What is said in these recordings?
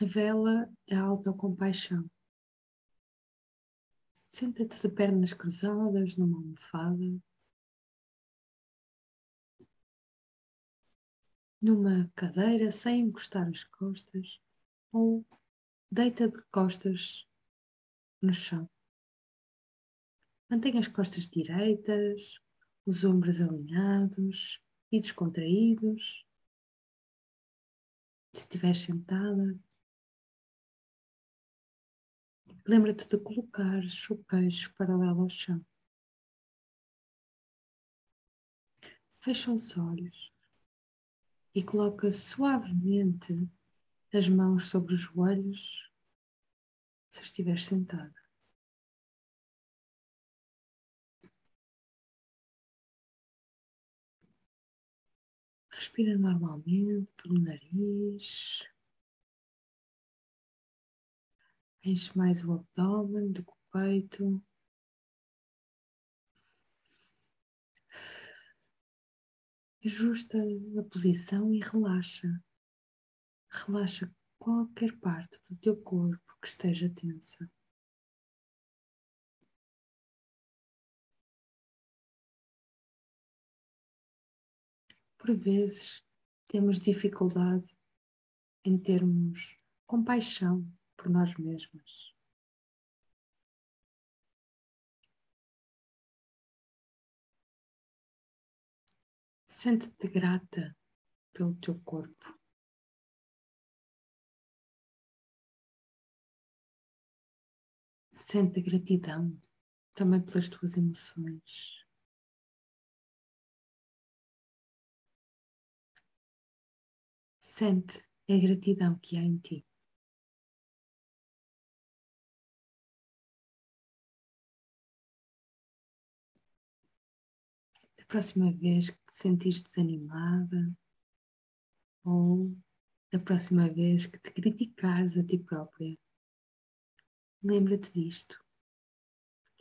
revela a autocompaixão. Senta-te de pernas cruzadas numa almofada. Numa cadeira sem encostar as costas ou deita de costas no chão. Mantenha as costas direitas, os ombros alinhados e descontraídos. Se estiver sentada, lembra-te de colocar o queixo paralelo ao chão. Fecha os olhos e coloca suavemente as mãos sobre os joelhos se estiver sentada. Respira normalmente pelo nariz. Enche mais o abdômen do que o peito. Ajusta a posição e relaxa. Relaxa qualquer parte do teu corpo que esteja tensa. por vezes temos dificuldade em termos compaixão por nós mesmas. Sente-te grata pelo teu corpo. Sente gratidão também pelas tuas emoções. Sente a gratidão que há em ti. Próxima vez que te sentires desanimada ou da próxima vez que te criticares a ti própria, lembra-te disto.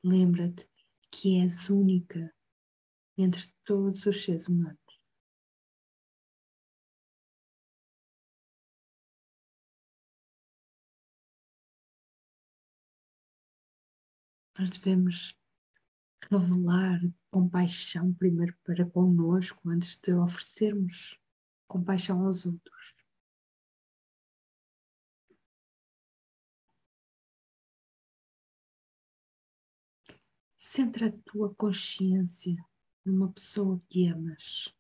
Lembra-te que és única entre todos os seres humanos. nós devemos revelar compaixão primeiro para conosco antes de oferecermos compaixão aos outros. Centra a tua consciência numa pessoa que amas.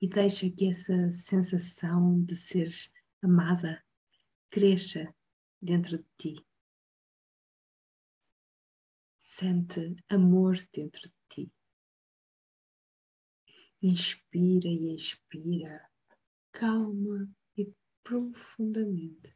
E deixa que essa sensação de seres amada cresça dentro de ti. Sente amor dentro de ti. Inspira e expira, calma e profundamente.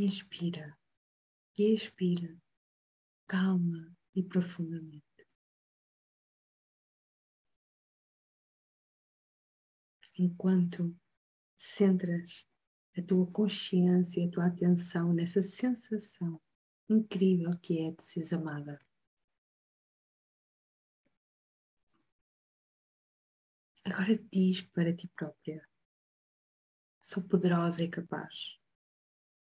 Inspira e expira, calma e profundamente. Enquanto centras a tua consciência e a tua atenção nessa sensação incrível que é de seres amada. Agora diz para ti própria: sou poderosa e capaz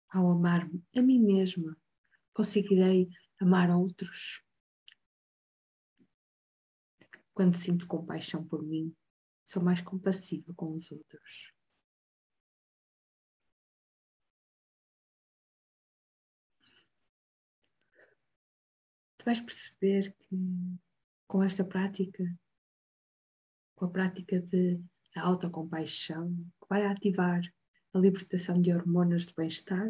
ao amar-me a mim mesma, conseguirei amar outros. Quando sinto compaixão por mim, sou mais compassiva com os outros. Tu vais perceber que com esta prática, com a prática de autocompaixão, que vai ativar a libertação de hormonas de bem-estar,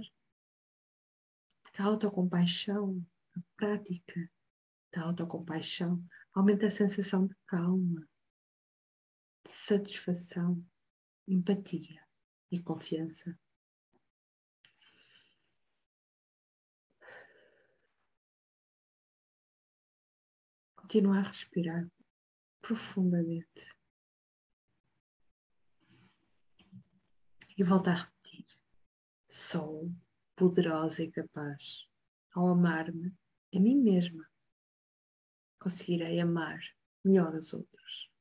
a autocompaixão, a prática da autocompaixão, aumenta a sensação de calma, de satisfação, empatia e confiança. Continua a respirar profundamente. E volta a repetir: Sou poderosa e capaz. Ao amar-me a mim mesma, conseguirei amar melhor os outros.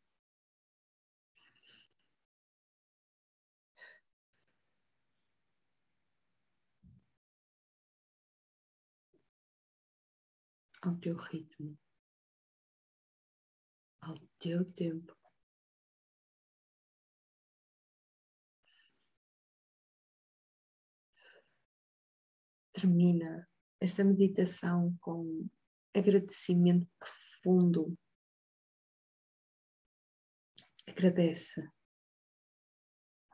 Ao teu ritmo, ao teu tempo. Termina esta meditação com agradecimento profundo. Agradece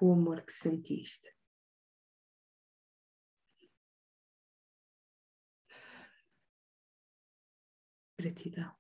o amor que sentiste. Gratidão.